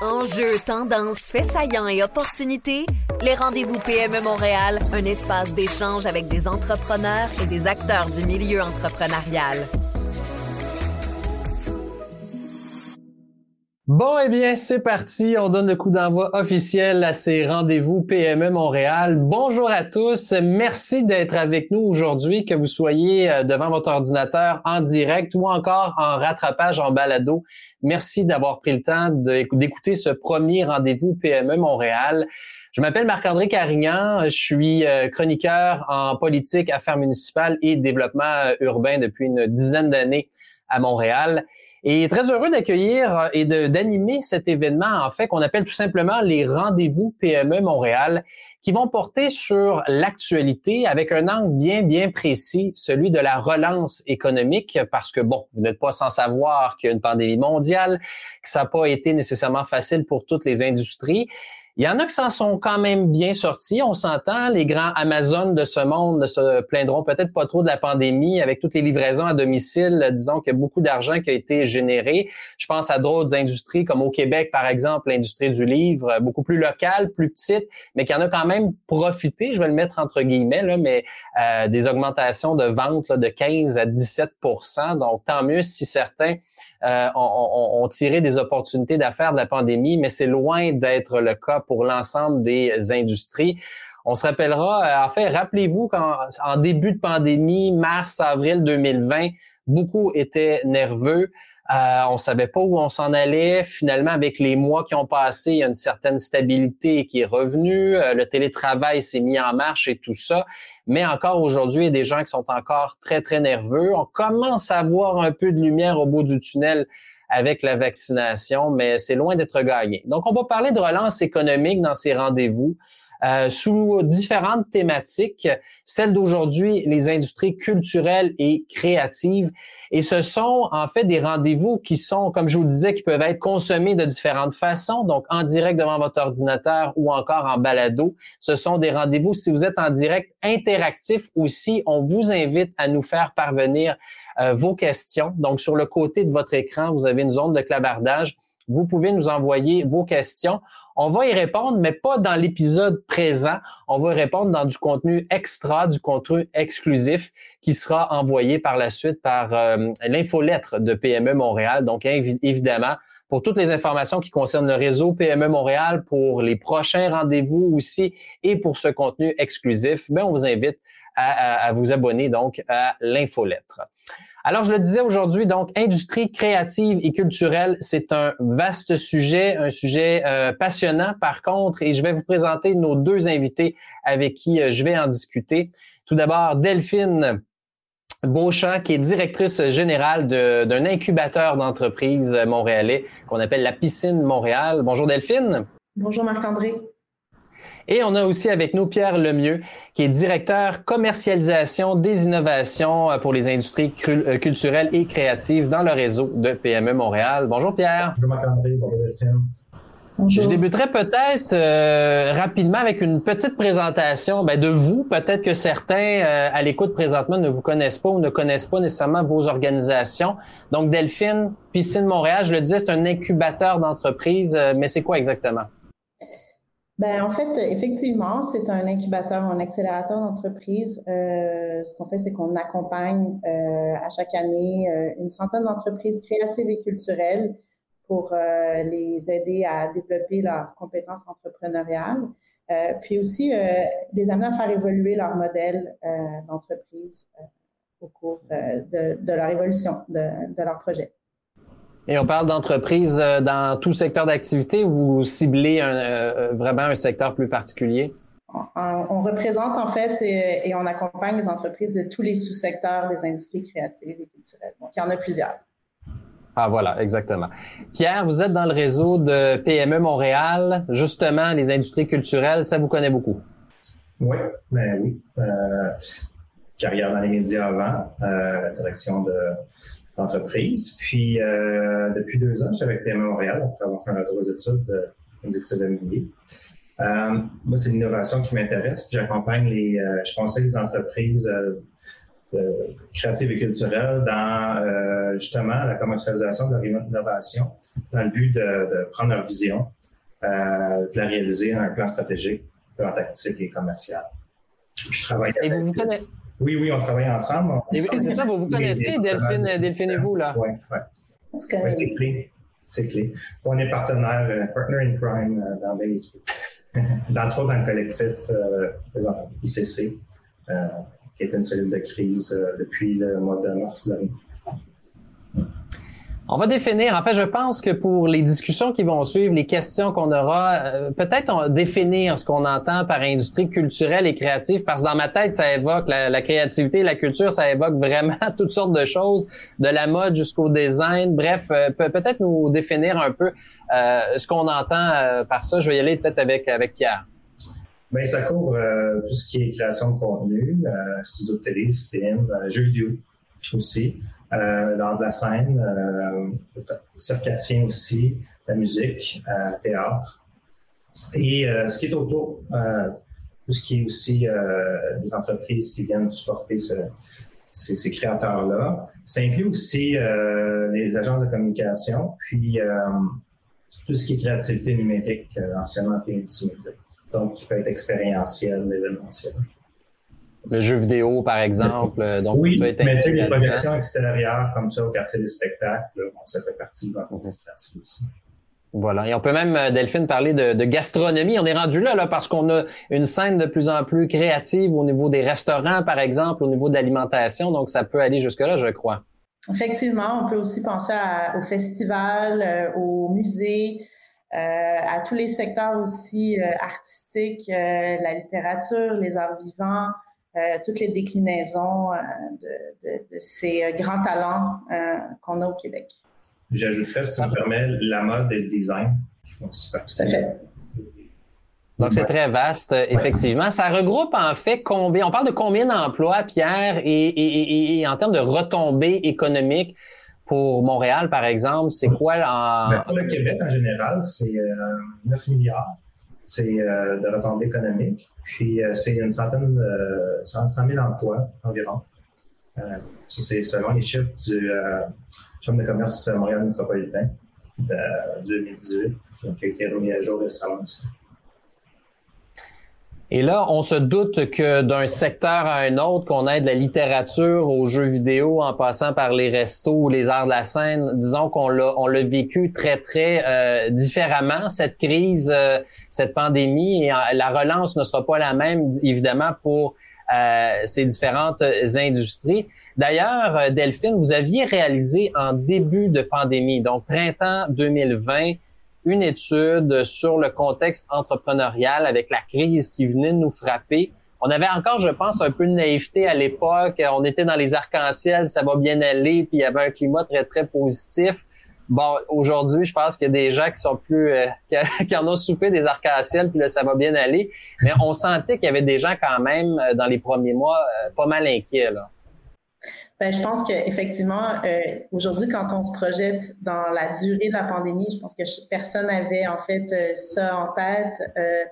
Enjeux, tendances, faits saillants et opportunités, les rendez-vous PME Montréal, un espace d'échange avec des entrepreneurs et des acteurs du milieu entrepreneurial. Bon, eh bien, c'est parti. On donne le coup d'envoi officiel à ces rendez-vous PME Montréal. Bonjour à tous. Merci d'être avec nous aujourd'hui, que vous soyez euh, devant votre ordinateur en direct ou encore en rattrapage en balado. Merci d'avoir pris le temps d'écouter ce premier rendez-vous PME Montréal. Je m'appelle Marc-André Carignan. Je suis euh, chroniqueur en politique, affaires municipales et développement euh, urbain depuis une dizaine d'années à Montréal. Et très heureux d'accueillir euh, et d'animer cet événement, en fait, qu'on appelle tout simplement les rendez-vous PME Montréal, qui vont porter sur l'actualité avec un angle bien, bien précis, celui de la relance économique, parce que, bon, vous n'êtes pas sans savoir qu'il y a une pandémie mondiale, que ça n'a pas été nécessairement facile pour toutes les industries. Il y en a qui s'en sont quand même bien sortis. On s'entend, les grands Amazon de ce monde ne se plaindront peut-être pas trop de la pandémie avec toutes les livraisons à domicile. Disons qu'il y a beaucoup d'argent qui a été généré. Je pense à d'autres industries comme au Québec, par exemple, l'industrie du livre, beaucoup plus locale, plus petite, mais qui en a quand même profité, je vais le mettre entre guillemets, là, mais euh, des augmentations de ventes de 15 à 17% Donc, tant mieux si certains euh, ont, tiré des opportunités d'affaires de la pandémie, mais c'est loin d'être le cas pour l'ensemble des industries. On se rappellera, euh, en fait, rappelez-vous qu'en début de pandémie, mars, avril 2020, beaucoup étaient nerveux. Euh, on savait pas où on s'en allait. Finalement, avec les mois qui ont passé, il y a une certaine stabilité qui est revenue. Euh, le télétravail s'est mis en marche et tout ça. Mais encore aujourd'hui, il y a des gens qui sont encore très, très nerveux. On commence à voir un peu de lumière au bout du tunnel avec la vaccination, mais c'est loin d'être gagné. Donc, on va parler de relance économique dans ces rendez-vous. Euh, sous différentes thématiques. Celle d'aujourd'hui, les industries culturelles et créatives. Et ce sont en fait des rendez-vous qui sont, comme je vous disais, qui peuvent être consommés de différentes façons, donc en direct devant votre ordinateur ou encore en balado. Ce sont des rendez-vous, si vous êtes en direct, interactifs aussi. On vous invite à nous faire parvenir euh, vos questions. Donc, sur le côté de votre écran, vous avez une zone de clavardage. Vous pouvez nous envoyer vos questions. On va y répondre, mais pas dans l'épisode présent. On va y répondre dans du contenu extra, du contenu exclusif qui sera envoyé par la suite par euh, l'infolettre de PME Montréal. Donc, évidemment, pour toutes les informations qui concernent le réseau PME Montréal, pour les prochains rendez-vous aussi et pour ce contenu exclusif, ben, on vous invite à, à vous abonner donc à l'infolettre. Alors, je le disais aujourd'hui, donc, industrie créative et culturelle, c'est un vaste sujet, un sujet euh, passionnant par contre, et je vais vous présenter nos deux invités avec qui euh, je vais en discuter. Tout d'abord, Delphine Beauchamp, qui est directrice générale d'un incubateur d'entreprise montréalais qu'on appelle la Piscine Montréal. Bonjour Delphine. Bonjour Marc-André. Et on a aussi avec nous Pierre Lemieux, qui est directeur commercialisation des innovations euh, pour les industries euh, culturelles et créatives dans le réseau de PME Montréal. Bonjour Pierre. Bonjour Marc-André, bonjour Bonjour. Je débuterai peut-être euh, rapidement avec une petite présentation ben, de vous. Peut-être que certains à l'écoute présentement ne vous connaissent pas ou ne connaissent pas nécessairement vos organisations. Donc Delphine, Piscine Montréal, je le disais, c'est un incubateur d'entreprise, mais c'est quoi exactement? Ben, en fait, effectivement, c'est un incubateur, un accélérateur d'entreprise. Euh, ce qu'on fait, c'est qu'on accompagne euh, à chaque année euh, une centaine d'entreprises créatives et culturelles pour euh, les aider à développer leurs compétences entrepreneuriales, euh, puis aussi les amener à faire évoluer leur modèle d'entreprise au cours de, de, leur évolution, de, de leur projet. Et on parle d'entreprises euh, dans tout secteur d'activité ou vous ciblez un, euh, vraiment un secteur plus particulier? On, représente en fait et, on accompagne les entreprises de tous les sous-secteurs des industries créatives et culturelles. Donc, il y en a plusieurs. Ah voilà, exactement. Pierre, vous êtes dans le réseau de PME Montréal. Justement, les industries culturelles, ça vous connaît beaucoup. Oui, ben oui. Euh, carrière dans les médias avant, euh, direction de d'entreprise. Puis, euh, depuis deux ans, je suis avec PME Montréal, après avoir fait un retour aux études d'exécutif immobilier. Euh, moi, c'est l'innovation qui m'intéresse. J'accompagne les, euh, je conseille les entreprises créative et culturelle dans justement la commercialisation de l'innovation dans le but de, prendre leur vision, de la réaliser dans un plan stratégique, plan tactique et commercial. Je travaille et vous vous connaissez oui, oui, on travaille ensemble. C'est ça, vous vous connaissez, Delphine, Delphine et vous, là? Oui, oui. Ouais, c'est clé. C'est clé. On est partenaire, euh, partner in crime euh, dans les trucs. D'entre autres, dans le collectif euh, ICC, euh, qui est une cellule de crise depuis le mois de mars dernier. On va définir. En fait, je pense que pour les discussions qui vont suivre, les questions qu'on aura, euh, peut-être définir ce qu'on entend par industrie culturelle et créative, parce que dans ma tête, ça évoque la, créativité, la culture, ça évoque vraiment toutes sortes de choses, de la mode jusqu'au design. Bref, euh, peut-être nous définir un peu euh, ce qu'on entend par ça. Je vais y aller peut-être avec avec Pierre. Bien, ça couvre tout ce qui est création de contenu, studio de télé, film, jeux vidéo aussi dans de la scène, euh, circassien aussi, la musique, euh, théâtre. Et euh, ce qui est autour, euh, tout ce qui est aussi des entreprises qui viennent supporter ce, ces, créateurs-là. Ça inclut aussi les agences de communication, puis tout ce qui est créativité numérique, anciennement appelé multimédia. Donc, qui peut être expérientiel, événementiel le jeu vidéo, par exemple. Euh, donc, oui, mais tu sais, les projections extérieures comme ça au quartier des spectacles, bon, ça fait partie de l'entreprise créative aussi. Voilà. Et on peut même, euh, Delphine, parler de, de gastronomie. On est rendu là, là, parce qu'on a une scène de plus en plus créative au niveau des restaurants, par exemple, au niveau de l'alimentation. Donc, ça peut aller jusque-là, je crois. Effectivement, on peut aussi penser à, au festival, euh, au musée, euh, à tous les secteurs aussi artistiques, la littérature, les arts vivants, euh, toutes les déclinaisons euh, de, ces euh, grands talents qu'on a au Québec. J'ajouterais, si tu me permets, la mode et le design. Donc, c'est très vaste, effectivement. Ça regroupe en fait combien, on parle de combien d'emplois, Pierre, et, en termes de retombées économiques pour Montréal, par exemple, c'est quoi en... Ben, pour le Québec en général, c'est 9 milliards c'est euh, de retombées économiques. Puis euh, c'est une centaine de 100 000 emplois environ. Euh, ça, c'est selon les chiffres du Chambre de commerce Montréal métropolitain de 2018, qui a été remis à jour récemment aussi. Et là, on se doute que d'un secteur à un autre, qu'on ait de la littérature aux jeux vidéo en passant par les restos ou les arts de la scène, disons qu'on l'a, on l'a vécu très, très euh, différemment, cette crise, euh, cette pandémie, et la relance ne sera pas la même, évidemment, pour euh, ces différentes industries. D'ailleurs, Delphine, vous aviez réalisé en début de pandémie, donc printemps 2020, une étude sur le contexte entrepreneurial avec la crise qui venait de nous frapper. On avait encore, je pense, un peu de naïveté à l'époque. On était dans les arcs-en-ciel, ça va bien aller, puis il y avait un climat très, très positif. Bon, aujourd'hui, je pense qu'il y a des gens qui sont plus, euh, qui, en ont soupé des arcs-en-ciel, puis là, ça va bien aller. Mais on sentait qu'il y avait des gens quand même, euh, dans les premiers mois, euh, pas mal inquiets, là. Ben, je pense qu'effectivement, euh, aujourd'hui, quand on se projette dans la durée de la pandémie, je pense que personne n'avait en fait euh, ça en tête, euh,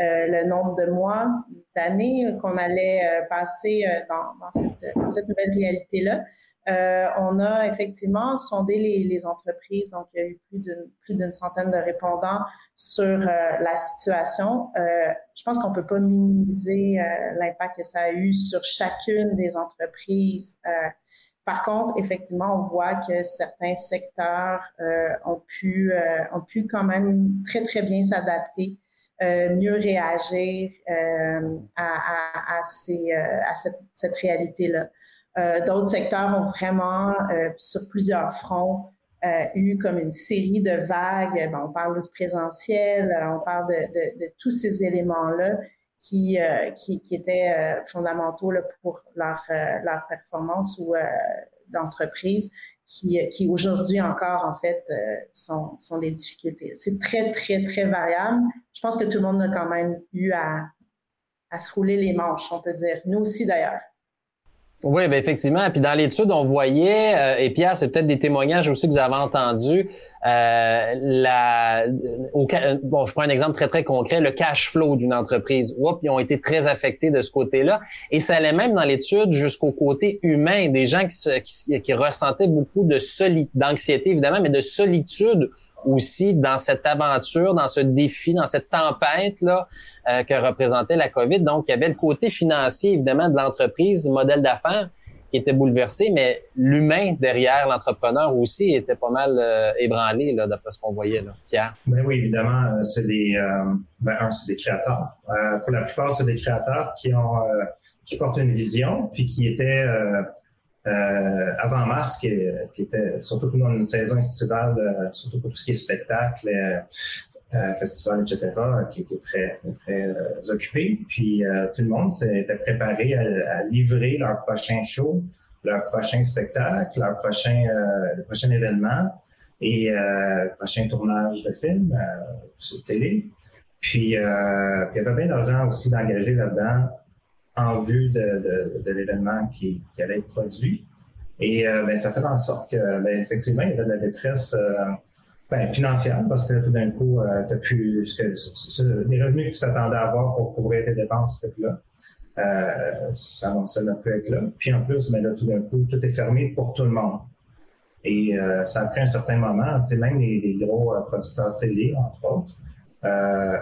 euh, le nombre de mois, d'années qu'on allait euh, passer dans, dans, cette, dans, cette, nouvelle réalité-là. Euh, on a effectivement sondé les, les, entreprises, donc il y a eu plus d'une plus d'une centaine de répondants sur euh, la situation. Euh, je pense qu'on peut pas minimiser euh, l'impact que ça a eu sur chacune des entreprises. par contre, effectivement, on voit que certains secteurs ont pu ont pu quand même très très bien s'adapter. mieux réagir à, à, à, ces, à cette, cette réalité-là. Euh, d'autres secteurs ont vraiment, euh, sur plusieurs fronts, euh, eu comme une série de vagues. on parle du présentiel, on parle de, tous ces éléments-là qui, qui, étaient fondamentaux pour leur, leur performance ou d'entreprise, qui, qui aujourd'hui encore, en fait, sont, sont des difficultés. C'est très, très, très variable. Je pense que tout le monde a quand même eu à, à se rouler les manches, on peut dire. Nous aussi, d'ailleurs. Oui, ben effectivement. Puis dans l'étude, on voyait, euh, et Pierre, c'est peut-être des témoignages aussi que vous avez entendus. Euh, la, bon, je prends un exemple très très concret, le cash flow d'une entreprise. Oups, ils ont été très affectés de ce côté-là, et ça allait même dans l'étude jusqu'au côté humain, des gens qui, qui, ressentaient beaucoup de d'anxiété évidemment, mais de solitude aussi dans cette aventure, dans ce défi, dans cette tempête là euh, que représentait la COVID. Donc, il y avait le côté financier évidemment de l'entreprise, modèle d'affaires qui était bouleversé, mais l'humain derrière l'entrepreneur aussi était pas mal euh, ébranlé là, d'après ce qu'on voyait là. Pierre? Ben oui, évidemment, euh, c'est des, ben un, c'est des créateurs. pour la plupart, c'est des créateurs qui ont qui portent une vision, puis qui étaient euh, avant mars, qui, qui, était surtout dans une saison estivale, euh, surtout pour tout ce qui est spectacle, euh, euh festival, etc., qui, qui, est très, très occupé. Puis tout le monde s'était préparé à, à, livrer leur prochain show, leur prochain spectacle, leur prochain, le prochain événement et euh, prochain tournage de film euh, sur télé. Puis, euh, puis il y avait bien d'argent aussi d'engager là-dedans en vue de, de, de l'événement qui, qui, allait être produit. Et euh, ben, ça fait en sorte que, ben, effectivement, il y avait de la détresse euh, ben, financière parce que là, tout d'un coup, euh, tu plus ce que, les revenus que tu t'attendais à avoir pour couvrir tes dépenses, plus là. Euh, ça, n'a plus être là. Puis en plus, ben, là, tout d'un coup, tout est fermé pour tout le monde. Et euh, ça a pris un certain moment, tu sais, même les, les gros producteurs télé, entre autres, euh,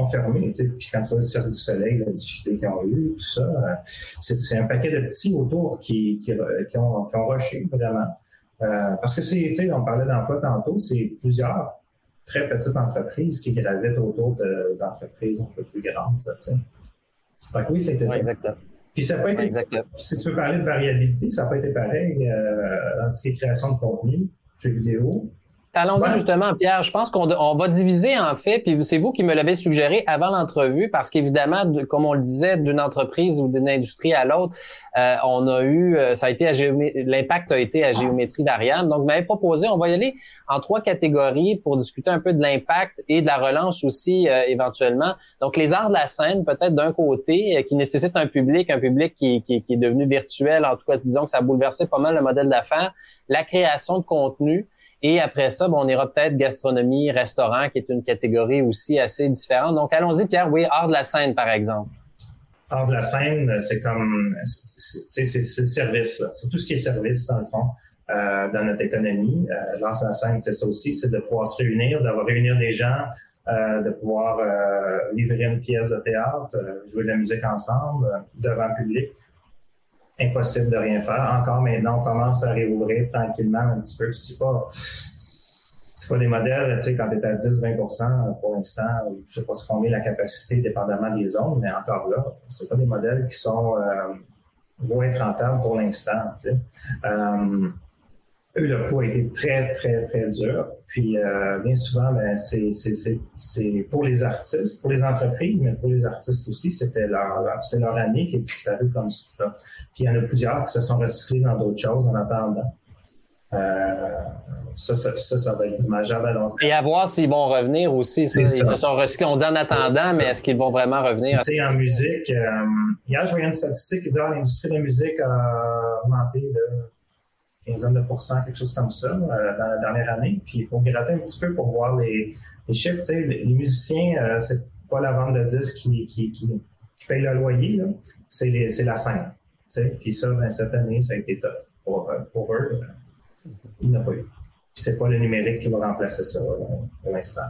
enfermés. Puis quand tu vois le Cirque du Soleil, la difficulté qu'ils ont eu, tout ça, euh, c'est un paquet de petits autour qui, qui, qui ont, qui ont rushé vraiment. Euh, parce que c'est, tu sais, on parlait d'emploi tantôt, c'est plusieurs très petites entreprises qui gravitent autour d'entreprises un peu plus grandes. que oui, c'était. Ouais, exactement. Puis ça peut être, si tu veux parler de variabilité, ça peut être pareil euh, dans ce qui est création de contenu, jeux vidéo, Allons-y justement, Pierre. Je pense qu'on va diviser en fait, puis c'est vous qui me l'avez suggéré avant l'entrevue, parce qu'évidemment, comme on le disait, d'une entreprise ou d'une industrie à l'autre, euh, on a eu, euh, ça a été l'impact a été à géométrie variable. Donc, vous m'avez proposé, on va y aller en trois catégories pour discuter un peu de l'impact et de la relance aussi euh, éventuellement. Donc, les arts de la scène, peut-être d'un côté, qui nécessite un public, un public qui, qui, qui est devenu virtuel. En tout cas, disons que ça a bouleversé pas mal le modèle d'affaires. La création de contenu. Et après ça, bon, on ira peut-être gastronomie, restaurant, qui est une catégorie aussi assez différente. Donc, allons-y, Pierre. Oui, art de la scène, par exemple. Art de la scène, c'est comme, c'est le service, C'est tout ce qui est service, dans le fond, euh, dans notre économie. Euh, l'art de la scène, c'est ça aussi, c'est de pouvoir se réunir, d'avoir réunir des gens, euh, de pouvoir euh, livrer une pièce de théâtre, euh, jouer de la musique ensemble euh, devant le public impossible de rien faire. Encore maintenant, on commence à réouvrir tranquillement un petit peu. C'est pas, pas des modèles, tu sais, quand tu es à 10-20% pour l'instant, je sais pas ce qu'on met la capacité dépendamment des zones, mais encore là, c'est pas des modèles qui sont, euh, vont être rentables pour l'instant, tu sais. Euh, eux, le coup a été très, très, très dur. Puis, euh, bien souvent, ben, c'est, pour les artistes, pour les entreprises, mais pour les artistes aussi, c'était leur, c'est leur année qui est disparue comme ça. Puis, il y en a plusieurs qui se sont recyclés dans d'autres choses en attendant. Euh, ça, ça, ça, va être dommageable à long terme. Et à voir s'ils vont revenir aussi. Ils se sont recyclés, on dit en attendant, mais est-ce qu'ils vont vraiment revenir? Tu sais, en musique, euh, hier, je voyais une statistique qui dit que ah, l'industrie de la musique a augmenté de quinzaine de pourcents, quelque chose comme ça, euh, dans la dernière année. Puis il faut gratter un petit peu pour voir les, les chiffres. les, les musiciens, euh, c'est pas la vente de disques qui, paye le loyer, c'est la scène. Puis ça, ben, cette année, ça a été tough pour, euh, pour eux. Il n'y a pas eu. Puis c'est pas le numérique qui va remplacer ça pour l'instant.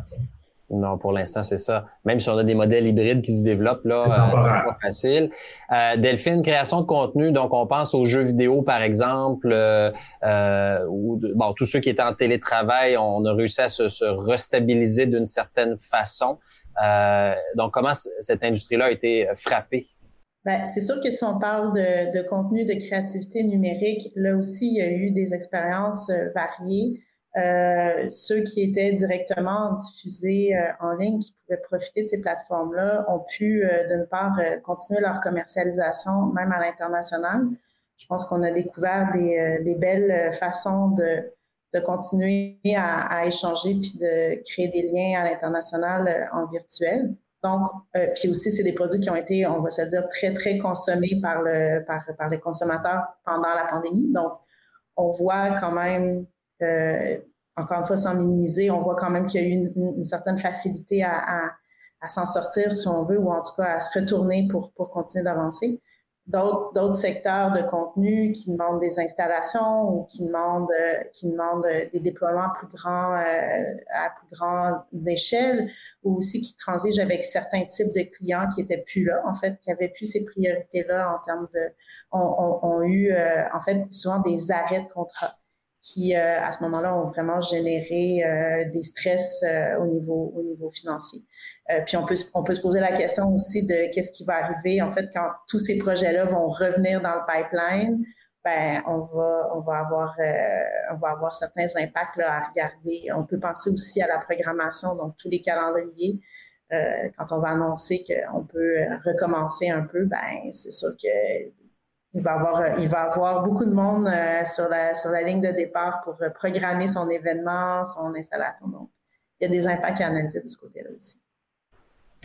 Non, pour l'instant, c'est ça. Même si on a des modèles hybrides qui se développent, là, c'est euh, pas facile. Euh, Delphine, création de contenu, donc on pense aux jeux vidéo, par exemple, euh, euh ou bon, tous ceux qui étaient en télétravail, on a réussi à se, se restabiliser d'une certaine façon. Euh, donc, comment cette industrie-là a été frappée? Ben, c'est sûr que si on parle de, de, contenu de créativité numérique, là aussi, il y a eu des expériences variées. Euh, ceux qui étaient directement diffusés euh, en ligne, qui pouvaient profiter de ces plateformes-là, ont pu, euh, d'une part, continuer leur commercialisation, même à l'international. Je pense qu'on a découvert des, des belles façons de, de continuer à, à, échanger puis de créer des liens à l'international en virtuel. Donc, euh, puis aussi, c'est des produits qui ont été, on va se dire, très, très consommés par, le, par, par les consommateurs pendant la pandémie. Donc, on voit quand même, euh, encore une fois, sans minimiser, on voit quand même qu'il y a eu une, certaine facilité à, s'en sortir, si on veut, ou en tout cas à se retourner pour, continuer d'avancer. D'autres secteurs de contenu qui demandent des installations ou qui demandent euh, euh, des déploiements plus grands euh, à plus grande échelle ou aussi qui transigent avec certains types de clients qui étaient plus là en fait qui avaient plus ces priorités là en termes de ont, eu en fait souvent des arrêts de contrat qui, euh, à ce moment-là, ont vraiment généré euh, des stress euh, au niveau au niveau financier. puis on peut on peut se poser la question aussi de qu'est-ce qui va arriver en fait quand tous ces projets-là vont revenir dans le pipeline. Ben on va on va avoir on va avoir certains impacts là, à regarder. On peut penser aussi à la programmation, donc tous les calendriers. quand on va annoncer qu'on peut recommencer un peu, ben c'est sûr que il va avoir, euh, il va avoir beaucoup de monde euh, sur, la, sur la ligne de départ pour euh, programmer son événement, son installation. Donc, il y a des impacts à analyser de ce côté-là aussi.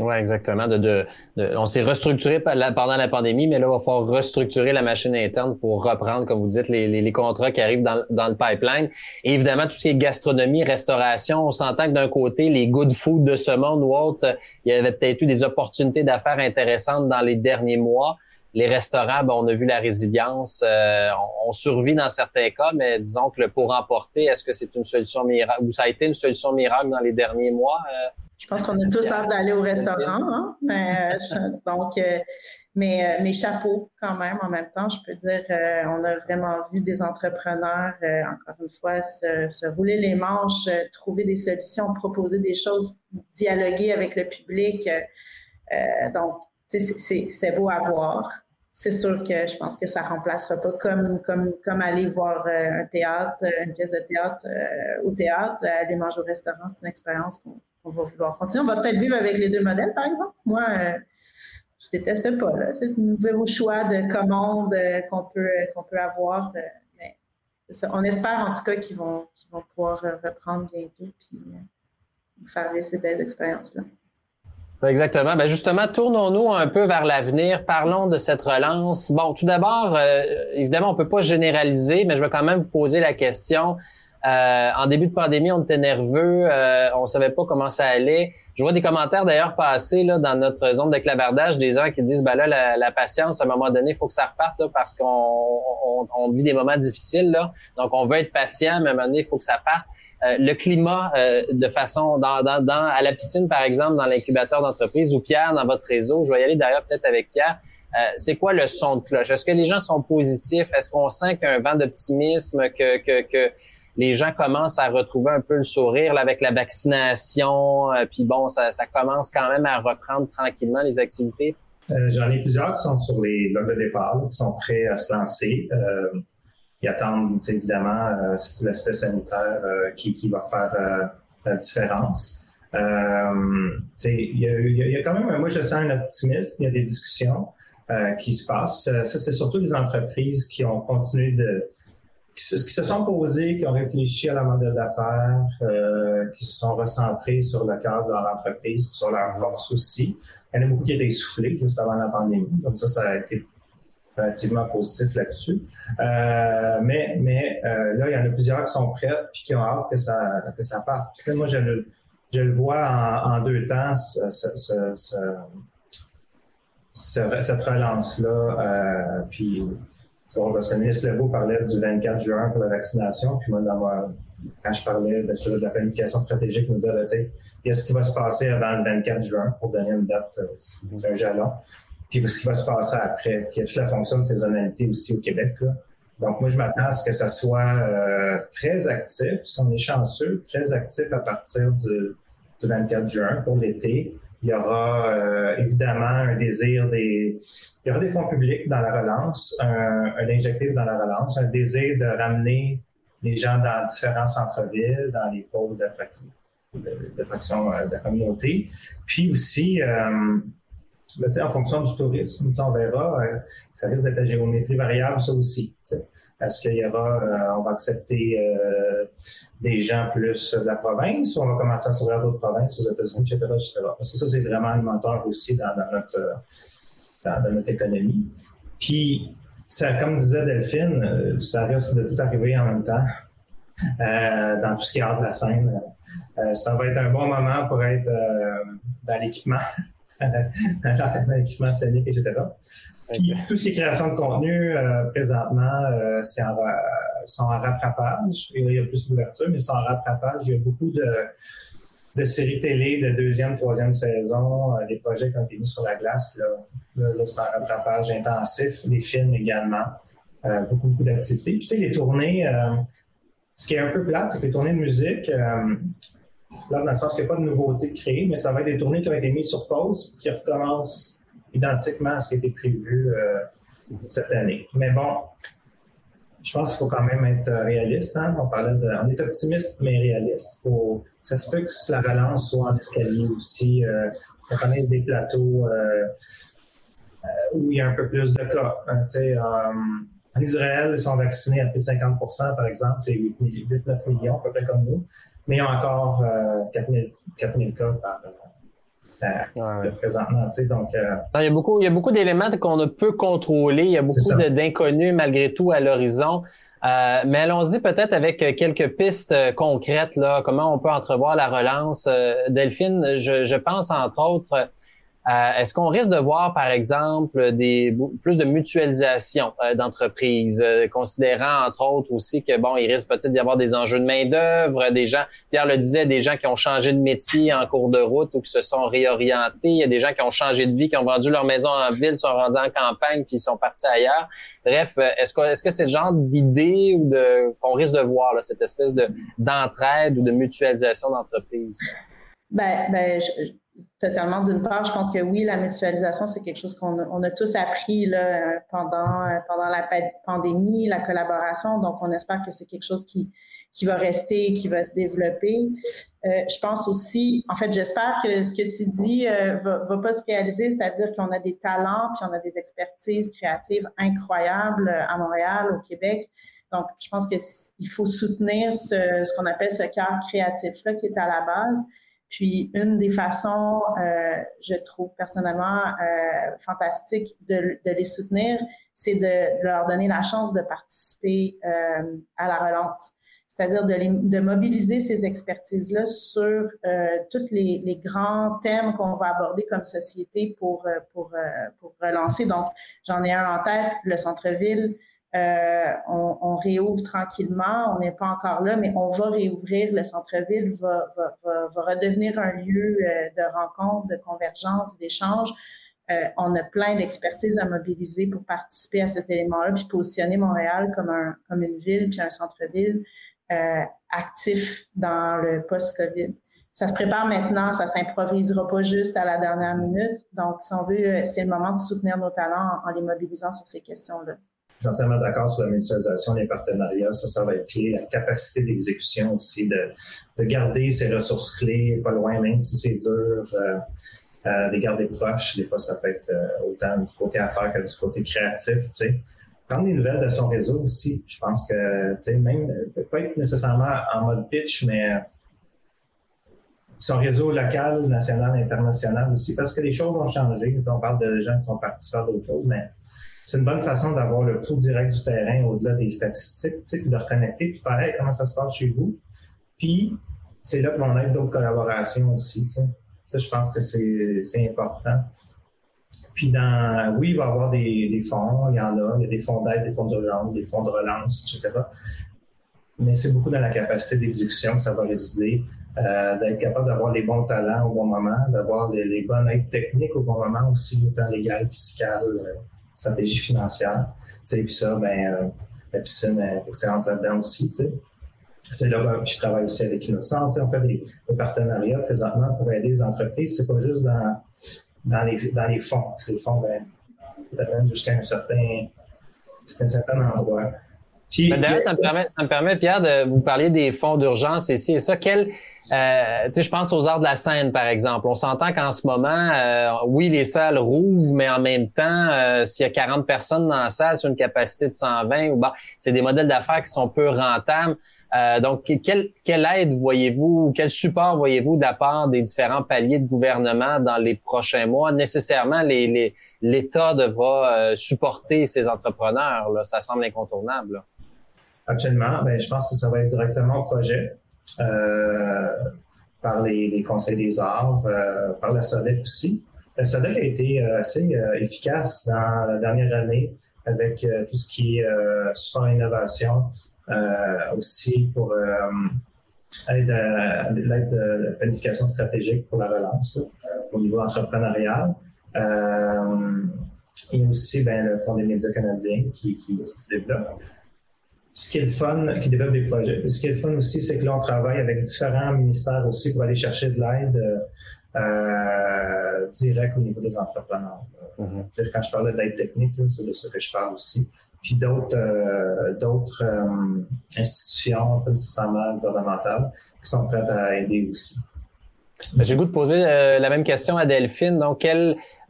Oui, exactement. De, de, on s'est restructuré pendant la pandémie, mais là, il va falloir restructurer la machine interne pour reprendre, comme vous dites, les, les, contrats qui arrivent dans, dans, le pipeline. Et évidemment, tout ce qui est gastronomie, restauration, on s'entend que d'un côté, les good food de ce monde ou autre, il y avait peut-être eu des opportunités d'affaires intéressantes dans les derniers mois les restaurants, ben, on a vu la résilience. Euh, on, survit dans certains cas, mais disons que le pour emporter, est-ce que c'est une solution miracle ou ça a été une solution miracle dans les derniers mois? Euh? Je pense qu'on a tous hâte d'aller au restaurant. Hein? Mais, euh, donc, mais mes chapeaux quand même en même temps. Je peux dire, on a vraiment vu des entrepreneurs, encore une fois, se, rouler les manches, trouver des solutions, proposer des choses, dialoguer avec le public. donc, c'est beau à voir c'est sûr que je pense que ça remplacera pas comme comme comme aller voir euh, un théâtre, euh, une pièce de théâtre euh, au théâtre, aller manger au restaurant, c'est une expérience qu'on va vouloir continuer. On va peut-être vivre avec les deux modèles, par exemple. Moi, je déteste pas. C'est un nouveau choix de commande qu'on peut peut avoir. mais on espère en tout cas qu'ils vont vont pouvoir reprendre bientôt puis faire vivre ces belles expériences là. Exactement. Ben justement, tournons-nous un peu vers l'avenir. Parlons de cette relance. Bon, tout d'abord, euh, évidemment, on peut pas généraliser, mais je vais quand même vous poser la question. Euh, en début de pandémie, on était nerveux, euh, on savait pas comment ça allait. Je vois des commentaires d'ailleurs passer là dans notre zone de clavardage, des gens qui disent ben là la, patience, à un moment donné, faut que ça reparte là parce qu'on on, vit des moments difficiles là, donc on veut être patient, mais à un moment donné, faut que ça parte. Euh, le climat euh, de façon dans, dans, dans, à la piscine par exemple dans l'incubateur d'entreprise ou Pierre dans votre réseau. Je vais y aller d'ailleurs peut-être avec Pierre. Euh, c'est quoi le son de cloche? Est-ce que les gens sont positifs? Est-ce qu'on sent qu'il vent d'optimisme que, que, que les gens commencent à retrouver un peu le sourire là, avec la vaccination, puis bon, ça, ça, commence quand même à reprendre tranquillement les activités? J'en ai plusieurs qui sont sur les logs de départ, qui sont prêts à se lancer. Euh, ils attendent évidemment euh, l'aspect sanitaire euh, qui, qui, va faire euh, la différence. Il y, a, il y, a, quand même, moi je sens un optimisme, il y a des discussions qui se passent. Ça, c'est surtout les entreprises qui ont continué de, qui se, sont posées, qui ont réfléchi à la modèle d'affaires, qui se sont recentrées sur le cadre de leur entreprise, sur leur force aussi. Il y en a beaucoup qui étaient essoufflés juste avant la pandémie. Donc ça, ça a été relativement positif là-dessus. Euh, mais mais euh, là, il y en a plusieurs qui sont prêtes puis qui ont hâte que ça, que ça parte. moi, je le, je le vois en, en deux temps, ce, ce, ce, cette relance-là. Euh, puis, parce que le ministre Legault parlait du 24 juin pour la vaccination, puis moi, quand je parlais de, de la planification stratégique, je me disais, qu'est-ce qui va se passer avant le 24 juin pour donner une date, euh, un jalon? Puis ce qui va se passer après, puis il y a toute la fonction de saisonnalité aussi au Québec. Là. Donc, moi, je m'attends à ce que ça soit euh, très actif, si on est chanceux, très actif à partir du, 24 juin pour l'été. Il y aura euh, évidemment un désir des... Il y aura des fonds publics dans la relance, un, un injectif dans la relance, un désir de ramener les gens dans différents centres-villes, dans les pôles d'attraction euh, de la communauté. Puis aussi, en fonction du tourisme, on verra, euh, ça risque d'être la géométrie variable, ça aussi. Est-ce qu'il y aura, euh, on va accepter euh, des gens plus de la province ou on va commencer à s'ouvrir d'autres provinces aux États-Unis, etc., Parce que ça, c'est vraiment un moteur aussi dans, notre, dans, notre économie. Puis, ça, comme disait Delphine, ça risque de tout arriver en même temps dans tout ce qui est hors de la scène. ça va être un bon moment pour être dans l'équipement, dans l'équipement scénique, etc tout ce qui est création de contenu, euh, présentement, euh, c'est en, sont en rattrapage. Il y a plus d'ouverture, mais ils sont en rattrapage. Il y a beaucoup de, de séries télé de deuxième, troisième saison, euh, des projets qui ont été mis sur la glace. Là, là, c'est un rattrapage intensif, des films également. beaucoup, beaucoup d'activités. Puis, tu sais, les tournées, ce qui est un peu plate, c'est que les tournées de musique, là, dans le sens qu'il n'y a pas de nouveautés créées, mais ça va être des tournées qui ont été mises sur pause, qui recommencent identiquement à ce qui était prévu euh, cette année. Mais bon, je pense qu'il faut quand même être réaliste. Hein. On parlait on est optimiste mais réaliste. Ça se peut que la relance soit en escalier aussi. Euh, on connaît des plateaux euh, où il y a un peu plus de cas. Hein, en Israël, ils sont vaccinés à plus de 50% par exemple, c'est 8-9 millions, à peu près comme nous, mais il y a encore 4000 cas par, présentement. Donc, euh, il y a beaucoup, il y a beaucoup d'éléments qu'on ne peut contrôler. Il y a beaucoup d'inconnus malgré tout à l'horizon. Euh, mais allons-y peut-être avec quelques pistes concrètes, là, comment on peut entrevoir la relance? Euh, Delphine, je, je pense entre autres euh, est-ce qu'on risque de voir, par exemple, des plus de mutualisation euh, d'entreprises, euh, considérant entre autres aussi que bon, il risque peut-être d'y avoir des enjeux de main d'œuvre, des gens, Pierre le disait, des gens qui ont changé de métier en cours de route ou qui se sont réorientés, il y a des gens qui ont changé de vie, qui ont vendu leur maison en ville, sont rendus en campagne, puis sont partis ailleurs. Bref, est-ce que est-ce c'est le genre d'idée ou qu'on risque de voir cette espèce de d'entraide ou de mutualisation d'entreprises? Ben, ben je Totalement. D'une part, je pense que oui, la mutualisation, c'est quelque chose qu'on on a tous appris là, pendant, pendant la pandémie, la collaboration. Donc, on espère que c'est quelque chose qui, qui va rester, qui va se développer. Euh, je pense aussi, en fait, j'espère que ce que tu dis euh, va, va pas se réaliser, c'est-à-dire qu'on a des talents, puis on a des expertises créatives incroyables à Montréal, au Québec. Donc, je pense qu'il faut soutenir ce, ce qu'on appelle ce cœur créatif-là qui est à la base. Puis une des façons, euh, je trouve personnellement euh, fantastique de, de, les soutenir, c'est de, leur donner la chance de participer euh, à la relance. C'est-à-dire de, de, mobiliser ces expertises-là sur euh, tous les, les, grands thèmes qu'on va aborder comme société pour, euh, pour, euh, pour relancer. Donc, j'en ai un en tête, le centre-ville, euh, on, réouvre tranquillement. On n'est pas encore là, mais on va réouvrir. Le centre-ville va, redevenir un lieu euh, de rencontre, de convergence, d'échange. Euh, on a plein d'expertises à mobiliser pour participer à cet élément-là, puis positionner Montréal comme, un, comme une ville, puis un centre-ville actif dans le post-COVID. Ça se prépare maintenant, ça s'improvisera pas juste à la dernière minute. Donc, si on veut, c'est le moment de soutenir nos talents en les mobilisant sur ces questions-là. Je suis entièrement d'accord sur la mutualisation des partenariats. Ça, ça va être clé. La capacité d'exécution aussi, de, de, garder ces ressources clés pas loin, même si c'est dur, euh, euh, de garder proches. Des fois, ça peut être euh, autant du côté affaires que du côté créatif, tu sais. Prendre des nouvelles de son réseau aussi. Je pense que, tu sais, même, peut pas être nécessairement en mode pitch, mais son réseau local, national, international aussi, parce que les choses ont changé. On parle de gens qui sont partis faire d'autres choses, mais c'est une bonne façon d'avoir le pouls direct du terrain au-delà des statistiques, puis de reconnecter, puis de faire comment ça se passe chez vous? Puis, c'est là que vont être d'autres collaborations aussi. Ça, je pense que c'est important. Puis, dans, oui, il va y avoir des, des fonds, il y en a, il y a des fonds d'aide, des fonds d'urgence, des fonds de relance, etc. Mais c'est beaucoup dans la capacité d'exécution que ça va résider. Euh, d'être capable d'avoir les bons talents au bon moment, d'avoir les, les, bonnes aides techniques au bon moment aussi, autant légal, fiscal, euh, stratégie financière. Puis ça, ben, euh, la piscine est excellente là-dedans aussi. C'est là que je travaille aussi avec Innocent. On fait des, partenariats présentement pour aider les entreprises. C'est pas juste dans, dans, les, dans les fonds. Les fonds ben, jusqu'à un certain jusqu'à un certain endroit. D'ailleurs, ça me permet, ça me permet, Pierre, de vous parler des fonds d'urgence ici et ça. Quel, euh, je pense aux arts de la scène, par exemple. On s'entend qu'en ce moment, euh, oui, les salles rouvrent, mais en même temps, euh, s'il y a 40 personnes dans la salle sur une capacité de 120, ou bah, c'est des modèles d'affaires qui sont peu rentables. Euh, donc, quelle, quelle aide voyez-vous, quel support voyez-vous de la part des différents paliers de gouvernement dans les prochains mois? Nécessairement, l'État devra supporter ces entrepreneurs. Là. Ça semble incontournable. Absolument. Ben, je pense que ça va être directement au projet. Euh, par les, conseils des arts, euh, par la SADEC aussi. La SADEC a été euh, assez efficace dans la dernière année avec tout ce qui est support à l'innovation, aussi pour l'aide de planification stratégique pour la relance au niveau entrepreneurial. et aussi ben, le Fonds des médias canadiens qui, qui, qui se développe ce qui est le fun, qui développe des projets. Ce qui est le fun aussi, c'est que là, on travaille avec différents ministères aussi pour aller chercher de l'aide euh, directe au niveau des entrepreneurs. Mm-hmm. Quand je parlais d'aide technique, c'est de ça que je parle aussi. Puis d'autres euh, d'autres euh, institutions, pas nécessairement gouvernementales, qui sont prêtes à aider aussi. Ben, j'ai le goût de poser euh, la même question à Delphine. Donc,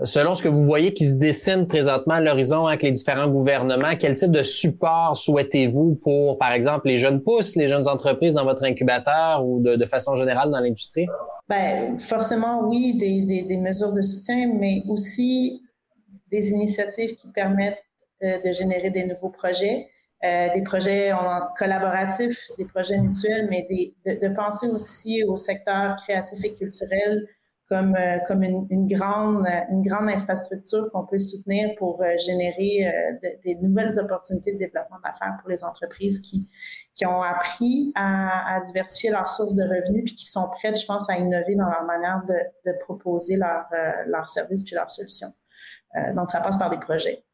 selon ce que vous voyez qui se dessine présentement à l'horizon avec les différents gouvernements, quel type de support souhaitez-vous pour, par exemple, les jeunes pousses, les jeunes entreprises dans votre incubateur ou de, façon générale dans l'industrie? Ben, forcément, oui, des, des, mesures de soutien, mais aussi des initiatives qui permettent euh, de générer des nouveaux projets. Euh, des projets collaboratifs, des projets mutuels, mais de, penser aussi au secteur créatif et culturel comme, euh, une, grande, infrastructure qu'on peut soutenir pour euh, générer des nouvelles opportunités de développement d'affaires pour les entreprises qui, qui ont appris à, diversifier leurs sources de revenus puis qui sont prêtes, je pense, à innover dans leur manière de, de proposer leurs services puis leurs solutions. donc, ça passe par des projets.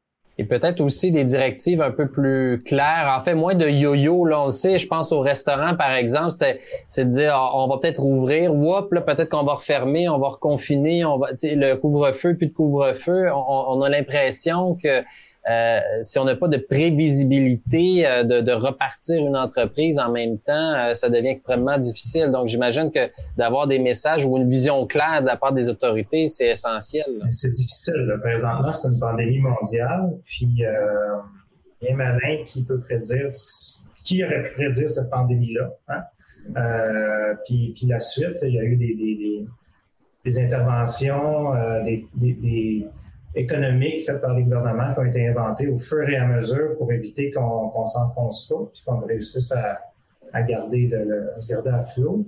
Et peut-être aussi des directives un peu plus claires. En fait, moins de yo-yo, là, on le sait. Je pense au restaurant, par exemple, c'est de dire, ah, on va peut-être rouvrir. Whoop, là, peut-être qu'on va refermer, on va reconfiner, on va, le couvre-feu, puis de couvre-feu. on, a l'impression que euh, si on n'a pas de prévisibilité euh, de, repartir une entreprise en même temps, euh, ça devient extrêmement difficile. Donc, j'imagine que d'avoir des messages ou une vision claire de la part des autorités, c'est essentiel. C'est difficile. Présentement, c'est une pandémie mondiale, puis bien malin qui peut prédire, qui aurait pu prédire cette pandémie-là. Hein? puis, puis la suite, il y a eu des, interventions, des économiques faites par les gouvernements qui ont été inventées au fur et à mesure pour éviter qu'on s'enfonce pas, puis qu'on réussisse à, à garder le, se garder à flot,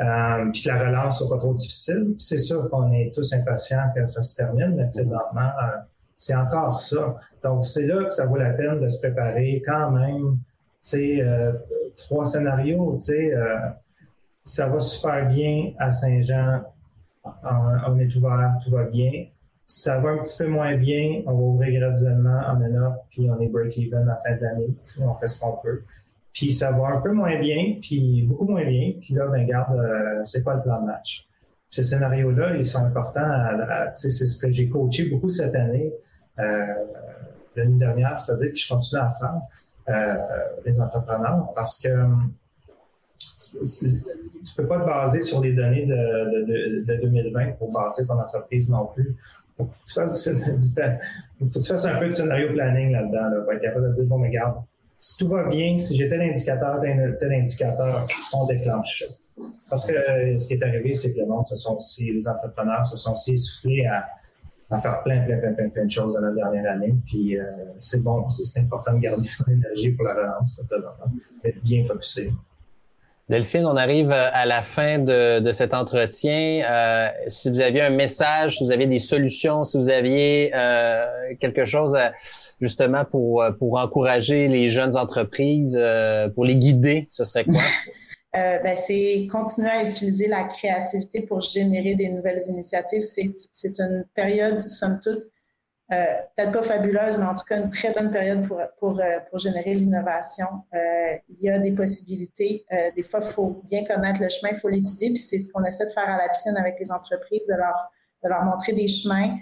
euh, puis que la relance soit pas trop difficile. C'est sûr qu'on est tous impatients que ça se termine, mais présentement, euh, c'est encore ça. Donc, c'est là que ça vaut la peine de se préparer quand même, tu euh, trois scénarios, tu euh, ça va super bien à Saint-Jean, on est ouvert, tout va bien ça va un petit peu moins bien, on va ouvrir graduellement en off, puis on est break-even à la fin de l'année. On fait ce qu'on peut. Puis ça va un peu moins bien, puis beaucoup moins bien. Puis là, ben garde, euh, c'est quoi le plan de match? Ces scénarios-là, ils sont importants. c'est ce que j'ai coaché beaucoup cette année, euh, l'année dernière, c'est-à-dire que je continue à faire euh, les entrepreneurs parce que tu ne peux pas te baser sur les données de, de, 2020 pour bâtir ton entreprise non plus faut que tu fasses faut que tu fasses un peu de scénario planning là-dedans, là, pour être capable de dire, bon, mais regarde, si tout va bien, si j'ai tel indicateur, tel, indicateur, on déclenche ça. Parce que euh, ce qui est arrivé, c'est que le monde, ce sont aussi, les entrepreneurs se sont aussi essoufflés à, à faire plein, plein, plein, plein, plein de choses dans la dernière année. Puis euh, c'est bon, c'est important de garder son énergie pour la relance, d'être bien focusé. Delphine, on arrive euh, à la fin de, cet entretien. Euh, si vous aviez un message, si vous aviez des solutions, si vous aviez euh, quelque chose justement pour, pour encourager les jeunes entreprises, pour les guider, ce serait quoi? ben, c'est continuer à utiliser la créativité pour générer des nouvelles initiatives. C'est une période, somme toute, euh, peut-être pas fabuleuse, mais en tout cas une très bonne période pour, pour, euh, pour générer l'innovation. Euh, il y a des possibilités. des fois, il faut bien connaître le chemin, il faut l'étudier, puis c'est ce qu'on essaie de faire à la piscine avec les entreprises, de leur, de leur montrer des chemins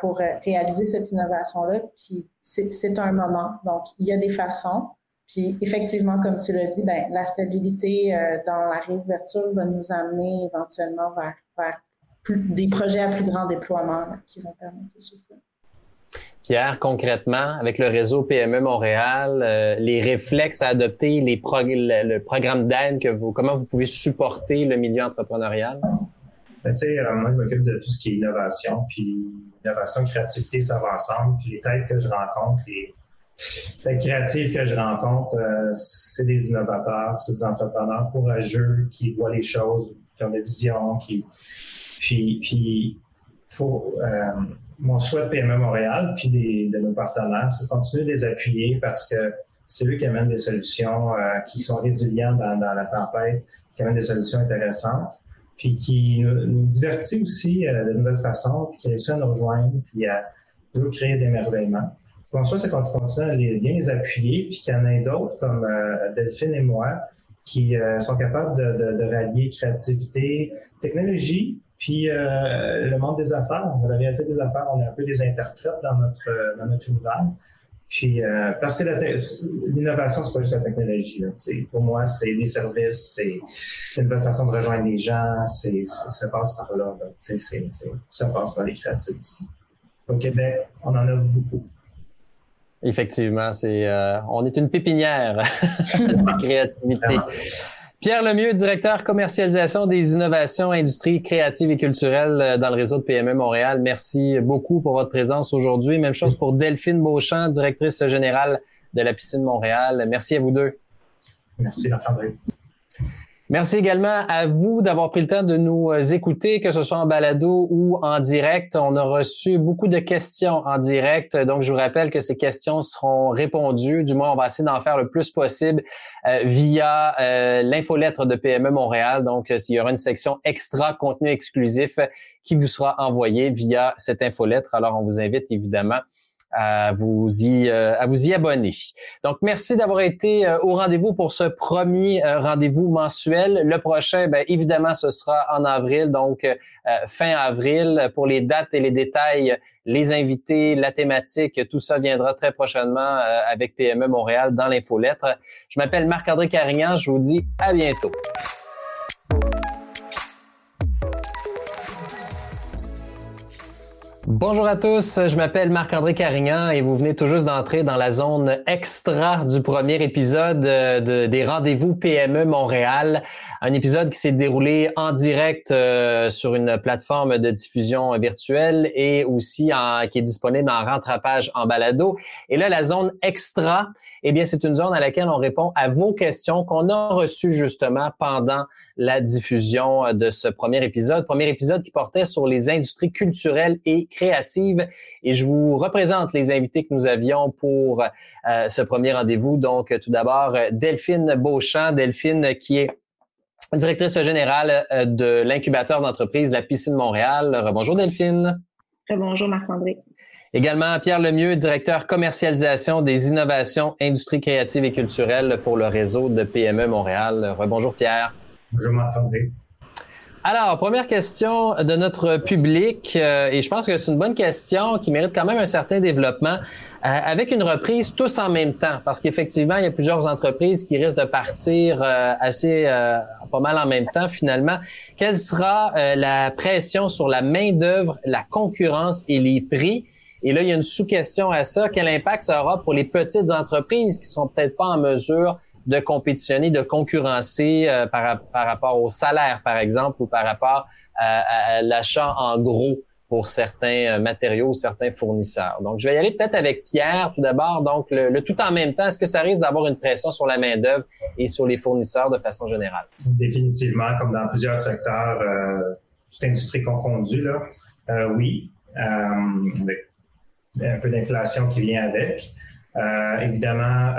pour réaliser cette innovation-là. Puis c'est un moment. Donc, il y a des façons. Puis effectivement, comme tu l'as dit, ben, la stabilité euh, dans la réouverture va nous amener éventuellement vers, vers des projets à plus grand déploiement qui vont permettre de souffler. Concrètement, avec le réseau PME Montréal, euh, les réflexes à adopter, les le, programme d'aide que vous, comment vous pouvez supporter le milieu entrepreneurial? Ben, moi, je m'occupe de tout ce qui est innovation, puis innovation, créativité, ça va ensemble. Puis les têtes que je rencontre, les têtes créatives que je rencontre, euh, c'est des innovateurs, c'est des entrepreneurs courageux qui voient les choses, qui ont des visions, qui puis, puis faut, euh, mon souhait de PME Montréal, puis des, de nos partenaires, c'est de continuer de les appuyer parce que c'est eux qui amènent des solutions euh, qui sont résilientes dans, dans, la tempête, qui amènent des solutions intéressantes, puis qui nous, nous divertit aussi euh, de nouvelles façons, puis qui réussissent à nous rejoindre, puis à nous créer des émerveillements. Mon souhait, c'est qu'on continue à les, bien les appuyer, puis qu'il y en ait d'autres comme euh, Delphine et moi qui sont capables de, de, de rallier créativité, technologie, puis euh, le monde des affaires, la réalité des affaires, on est un peu des interprètes dans notre euh, dans notre univers. Puis euh, parce que l'innovation, c'est pas juste la technologie. Là. Pour moi, c'est des services, c'est une nouvelle façon de rejoindre les gens, c'est ça passe par là. là. C'est, ça passe par les créatifs ici. Au Québec, on en a beaucoup. Effectivement, c'est euh, on est une pépinière de créativité. Pierre Lemieux, directeur commercialisation des innovations, industries créatives et culturelles euh, dans le réseau de PME Montréal. Merci beaucoup pour votre présence aujourd'hui. Même chose pour Delphine Beauchamp, directrice générale de la piscine Montréal. Merci à vous deux. Merci, André. Merci également à vous d'avoir pris le temps de nous euh, écouter, que ce soit en balado ou en direct. On a reçu beaucoup de questions en direct, donc je vous rappelle que ces questions seront répondues. Du moins, on va essayer d'en faire le plus possible euh, via euh, l'infolettre de PME Montréal. Donc, il y aura une section extra contenu exclusif qui vous sera envoyée via cette infolettre. Alors, on vous invite évidemment à vous y euh, à vous y abonner. Donc merci d'avoir été euh, au rendez-vous pour ce premier euh, rendez-vous mensuel. Le prochain, ben, évidemment, ce sera en avril, donc fin avril. Pour les dates et les détails, les invités, la thématique, tout ça viendra très prochainement avec PME Montréal dans l'infolettre. Je m'appelle Marc-André Carignan. Je vous dis à bientôt. Bonjour à tous, je m'appelle Marc-André Carignan et vous venez tout juste d'entrer dans la zone extra du premier épisode euh, des rendez-vous PME Montréal. Un épisode qui s'est déroulé en direct euh, sur une plateforme de diffusion virtuelle et aussi qui est disponible en rentrapage en balado. Et là, la zone extra, eh bien, c'est une zone à laquelle on répond à vos questions qu'on a reçues justement pendant la diffusion de ce premier épisode. Premier épisode qui portait sur les industries culturelles et créatives. Et je vous représente les invités que nous avions pour euh, ce premier rendez-vous. Donc, tout d'abord, Delphine Beauchamp. Delphine qui est directrice générale euh, de l'incubateur d'entreprise La Piscine Montréal. Bonjour Delphine. Bonjour Marc-André. Également Pierre Lemieux, directeur commercialisation des innovations, industries créatives et culturelles pour le réseau de PME Montréal. Bonjour Pierre. Bonjour Marc-André. Alors, première question de notre public, euh, et je pense que c'est une bonne question qui mérite quand même un certain développement, euh, avec une reprise tous en même temps, parce qu'effectivement, il y a plusieurs entreprises qui risquent de partir euh, assez pas mal en même temps finalement. Quelle sera la pression sur la main-d'œuvre, la concurrence et les prix? Et là, il y a une sous-question à ça. Quel impact ça aura pour les petites entreprises qui sont peut-être pas en mesure de compétitionner, de concurrencer euh, par, par, rapport au salaire, par exemple, ou par rapport à, l'achat en gros pour certains euh, matériaux, certains fournisseurs? Donc, je vais y aller peut-être avec Pierre tout d'abord. Donc, le, tout en même temps, est-ce que ça risque d'avoir une pression sur la main-d'œuvre et sur les fournisseurs de façon générale? Définitivement, comme dans plusieurs secteurs, euh, toute industrie confondue, là, euh, oui, euh, un peu d'inflation qui vient avec. Euh, évidemment,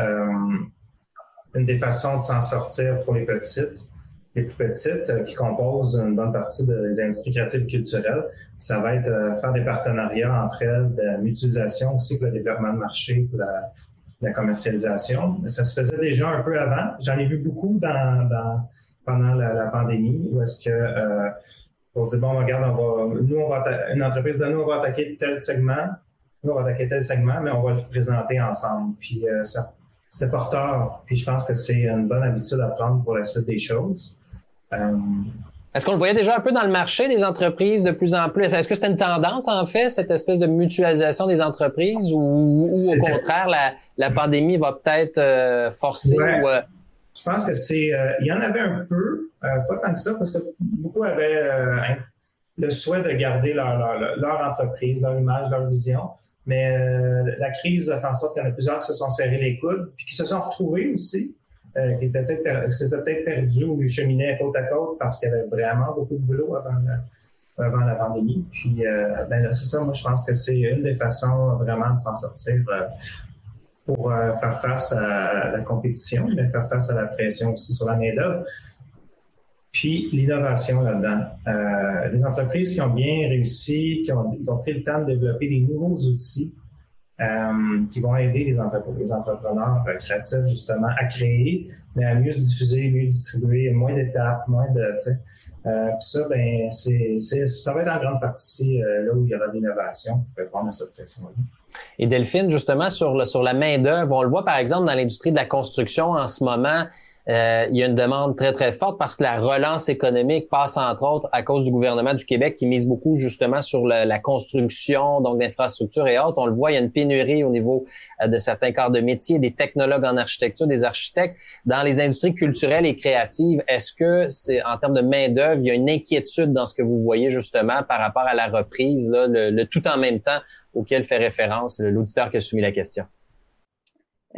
une des façons de s'en sortir pour les petites, les plus petites, euh, qui composent une bonne partie des industries créatives et culturelles, ça va être euh, faire des partenariats entre elles, de mutualisation aussi pour le développement de marché, pour la, commercialisation. Ça se faisait déjà un peu avant. J'en ai vu beaucoup dans, dans pendant la, pandémie, où est-ce que euh, on dit bon, regarde, on va, nous on va une entreprise de nous on va attaquer tel segment, on va attaquer tel segment, mais on va le présenter ensemble. Puis ça c'était porteur. Puis je pense que c'est une bonne habitude à prendre pour la suite des choses. Euh, est-ce qu'on le voyait déjà un peu dans le marché des entreprises de plus en plus? Est-ce que c'était une tendance, en fait, cette espèce de mutualisation des entreprises ou, au contraire, la, pandémie va peut-être euh, forcer? Euh? Je pense que c'est... il y en avait un peu, pas tant que ça, parce que beaucoup avaient le souhait de garder leur, leur, entreprise, leur image, leur vision. Mais la crise a fait en sorte qu'il y en a plusieurs qui se sont serrés les coudes, puis qui se sont retrouvés aussi euh, qui était peut-être peut-être perdu ou cheminait côte à côte parce qu'il y avait vraiment beaucoup de boulot avant la, avant la pandémie. Puis euh, ben c'est ça, moi je pense que c'est une des façons vraiment de s'en sortir euh, pour euh, faire face à la compétition, mais faire face à la pression aussi sur la main-d'œuvre. Puis l'innovation là-dedans. Euh, les entreprises qui ont bien réussi, qui ont, qui ont, pris le temps de développer des nouveaux outils euh, qui vont aider les, les entrepreneurs euh, créatifs justement à créer, mais à mieux se diffuser, mieux distribuer, moins d'étapes, moins de. Euh, puis ça, ben, c'est, ça va être en grande partie euh, là où il y aura de l'innovation pour répondre à cette pression-là. Et Delphine, justement, sur, le, sur la main-d'œuvre, on le voit par exemple dans l'industrie de la construction en ce moment. Euh, il y a une demande très, très forte parce que la relance économique passe, entre autres, à cause du gouvernement du Québec qui mise beaucoup justement sur la, construction, donc d'infrastructures et autres. On le voit, il y a une pénurie au niveau euh, de certains corps de métier, des technologues en architecture, des architectes. Dans les industries culturelles et créatives, est-ce que c'est en termes de main-d'œuvre, il y a une inquiétude dans ce que vous voyez justement par rapport à la reprise, là, le tout en même temps auquel fait référence l'auditeur qui a soumis la question?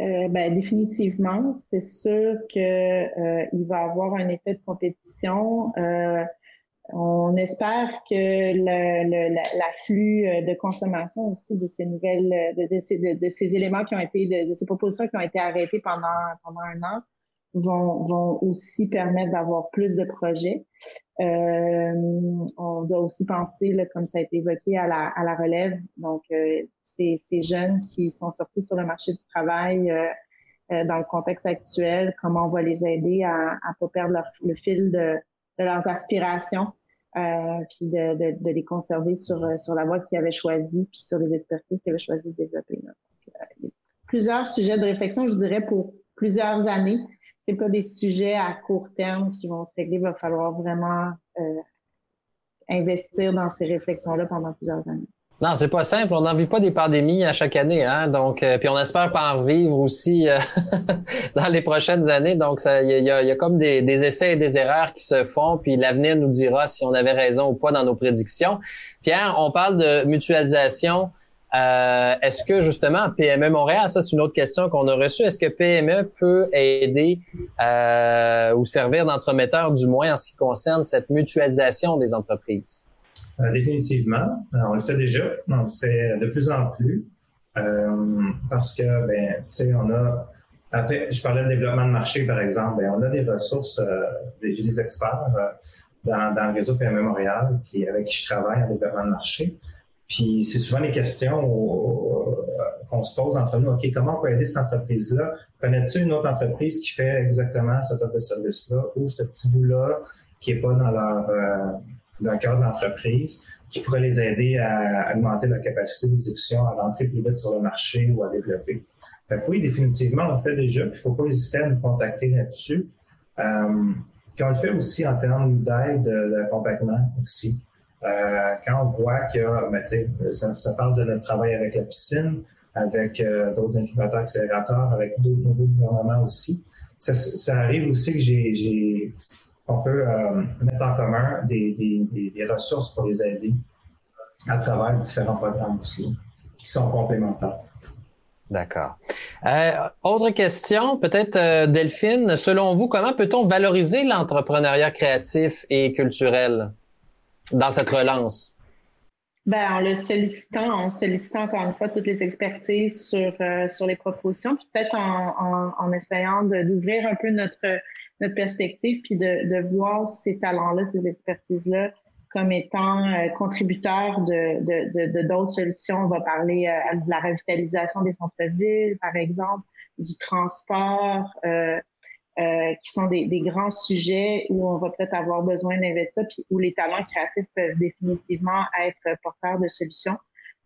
Euh, ben, définitivement, c'est sûr que euh, il va avoir un effet de compétition. Euh, on espère que l'afflux euh, de consommation aussi de ces nouvelles, de, ces, de, ces, éléments qui ont été, de, ces propositions qui ont été arrêtées pendant pendant un an, vont, vont aussi permettre d'avoir plus de projets. Euh, on doit aussi penser, là, comme ça a été évoqué, à la, à la relève. Donc, euh, ces, ces jeunes qui sont sortis sur le marché du travail euh, euh dans le contexte actuel, comment on va les aider à ne pas perdre leur, le fil de, de leurs aspirations, euh, puis de, de, de, les conserver sur, sur la voie qu'ils avaient choisie, puis sur les expertises qu'ils avaient choisi de développer. Donc, plusieurs sujets de réflexion, je dirais, pour plusieurs années c'est pas des sujets à court terme qui vont se régler. Il va falloir vraiment euh, investir dans ces réflexions-là pendant plusieurs années. Non, c'est pas simple. On n'en vit pas des pandémies à chaque année, hein. Donc, euh, puis on espère pas en revivre aussi euh, dans les prochaines années. Donc, il y a, y a, comme des, des, essais et des erreurs qui se font. Puis l'avenir nous dira si on avait raison ou pas dans nos prédictions. Pierre, on parle de mutualisation euh, est-ce que justement PME Montréal, ça c'est une autre question qu'on a reçue, est-ce que PME peut aider euh, ou servir d'entremetteur du moins en ce qui concerne cette mutualisation des entreprises? Euh, définitivement, on le fait déjà, on le fait de plus en plus. Parce que ben tu sais on a après, je parlais de développement de marché par exemple, ben, on a des ressources, des, des experts dans, dans, le réseau PME Montréal qui avec qui je travaille en développement de marché. Puis c'est souvent les questions qu'on se pose entre nous. OK, comment on peut aider cette entreprise-là? Connais-tu une autre entreprise qui fait exactement cette offre de service-là ou ce petit bout-là qui n'est pas dans leur, euh, dans le cœur de l'entreprise, qui pourrait les aider à augmenter leur capacité d'exécution, à rentrer plus vite sur le marché ou à développer? Fait oui, définitivement, on le fait déjà. Il ne faut pas hésiter à nous contacter là-dessus. Euh, puis on le fait aussi en termes d'aide d'accompagnement aussi. Euh, quand on voit que ben, ça, parle de notre travail avec la piscine, avec euh, d'autres incubateurs accélérateurs, avec d'autres nouveaux gouvernements aussi. Ça, arrive aussi que j'ai, on peut euh, mettre en commun des, des, ressources pour les aider à travers différents programmes aussi, qui sont complémentaires. D'accord. Autre question, peut-être Delphine, selon vous, comment peut-on valoriser l'entrepreneuriat créatif et culturel? Dans cette relance? Ben, en le sollicitant, en sollicitant encore une fois toutes les expertises sur, euh, sur les propositions, puis peut-être en, en, essayant d'ouvrir un peu notre, notre perspective, puis de, de voir ces talents-là, ces expertises-là, comme étant euh, contributeurs de d'autres de, de, solutions. On va parler euh, de la revitalisation des centres-villes, par exemple, du transport, euh, euh, qui sont des, des, grands sujets où on va peut-être avoir besoin d'investir, puis où les talents créatifs peuvent définitivement être porteurs de solutions.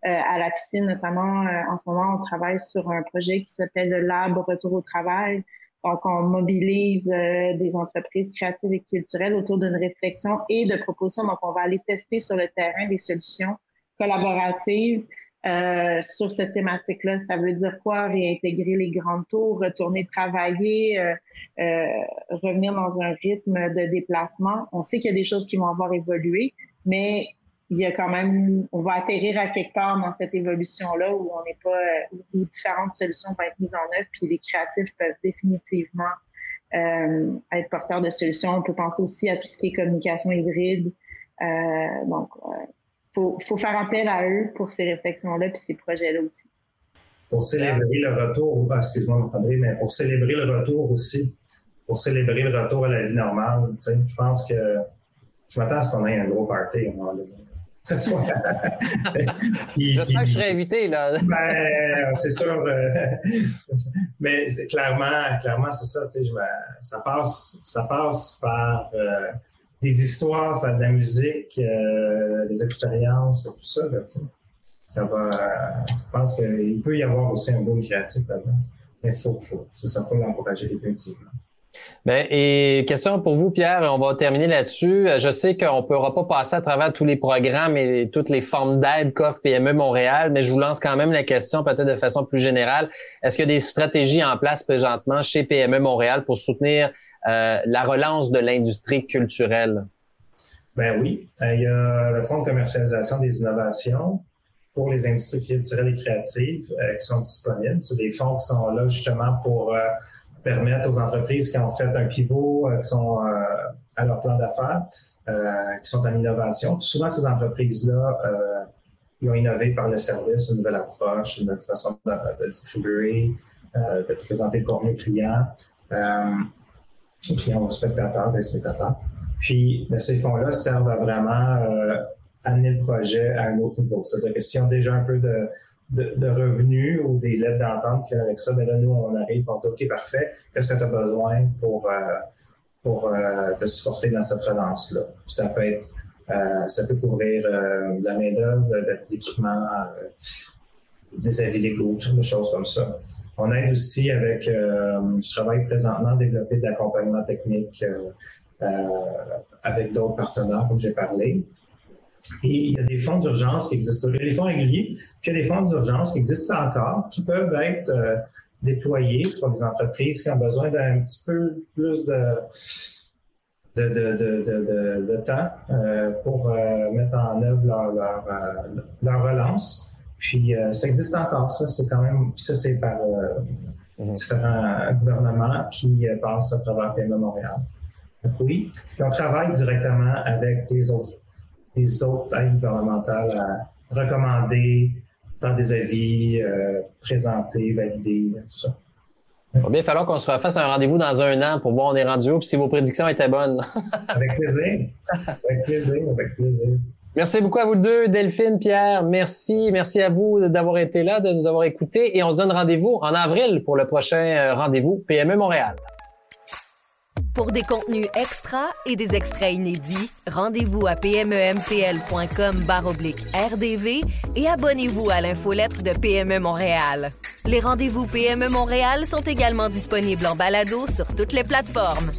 à la piscine, notamment en ce moment, on travaille sur un projet qui s'appelle le Lab Retour au travail. Donc, on mobilise des entreprises créatives et culturelles autour d'une réflexion et de propositions. Donc, on va aller tester sur le terrain des solutions collaboratives euh, sur cette thématique-là. Ça veut dire quoi? Réintégrer les grands tours, retourner travailler, euh, euh, revenir dans un rythme de déplacement. On sait qu'il y a des choses qui vont avoir évolué, mais il y a quand même, on va atterrir à quelque part dans cette évolution-là où on n'est pas, où différentes solutions vont être mises en œuvre, puis les créatifs peuvent définitivement être porteurs de solutions. On peut penser aussi à tout ce qui est communication hybride. donc, faut, faut faire appel à eux pour ces réflexions-là puis ces projets-là aussi. Pour célébrer le retour, ah, excuse-moi, André, mais pour célébrer le retour aussi, pour célébrer le retour à la vie normale, tu sais, je pense que je m'attends à ce qu'on ait un gros party à un moment donné. J'espère que je serai invité, là. ben, c'est sûr. Euh, mais clairement, clairement, c'est ça, tu sais, ça passe, ça passe par euh, des histoires, ça de la musique, euh, des expériences, tout ça. Là, ça va. je pense qu'il peut y avoir aussi un boom créatif là-dedans. Mais il faut, faut, faut l'encourager définitivement. Ben, et question pour vous, Pierre, on va terminer là-dessus. Je sais qu'on ne pourra pas passer à travers tous les programmes et toutes les formes d'aide qu'offre PME Montréal, mais je vous lance quand même la question peut-être de façon plus générale. Est-ce qu'il y a des stratégies en place présentement chez PME Montréal pour soutenir euh, la relance de l'industrie culturelle? Ben oui. Euh, il y a le Fonds de commercialisation des innovations pour les industries culturelles et créatives euh, qui sont disponibles. C'est des fonds qui sont là justement pour permettre aux entreprises qui ont fait un pivot, qui sont à leur plan d'affaires, qui sont en innovation. souvent, ces entreprises-là, ils ont innové par le service, une nouvelle approche, une nouvelle façon de, distribuer, de présenter le contenu client clients aux spectateurs, des spectateurs. Puis, ben, ces fonds-là servent à vraiment euh, amener le projet à un autre niveau. C'est-à-dire que si on a déjà un peu de, de, revenus ou des lettres d'entente qui avec ça, ben là, nous, on arrive pour dire, OK, parfait, qu'est-ce que tu as besoin pour, euh, pour euh, te supporter dans cette relance-là? Ça peut être, ça peut couvrir de la main-d'œuvre, de l'équipement, des avis légaux, des choses comme ça. On aide aussi avec, euh, je travaille présentement à développer de l'accompagnement technique euh, euh, avec d'autres partenaires, comme j'ai parlé. Et il y a des fonds d'urgence qui existent. Il y a des fonds réguliers, puis il y a des fonds d'urgence qui existent encore, qui peuvent être déployés pour les entreprises qui ont besoin d'un petit peu plus de, de, de, de, de temps pour mettre en œuvre leur, leur, leur relance. Puis euh, ça existe encore, ça, c'est quand même, ça c'est par euh, mhm. différents gouvernements qui euh, passent à travers PME Montréal. Donc oui, puis on travaille directement avec les autres, les autres aides gouvernementales à recommander, dans des avis, présenter, valider, tout ça. Il va bien falloir qu'on se refasse un rendez-vous dans un an pour voir on est rendu où, puis si vos prédictions étaient bonnes. avec plaisir. Avec plaisir, avec plaisir. Merci beaucoup à vous deux, Delphine, Pierre. Merci. Merci à vous d'avoir été là, de nous avoir écoutés. Et on se donne rendez-vous en avril pour le prochain euh, rendez-vous PME Montréal. Pour des contenus extra et des extraits inédits, rendez-vous à pmemtl.com RDV et abonnez-vous à l'infolettre de PME Montréal. Les rendez-vous PME Montréal sont également disponibles en balado sur toutes les plateformes.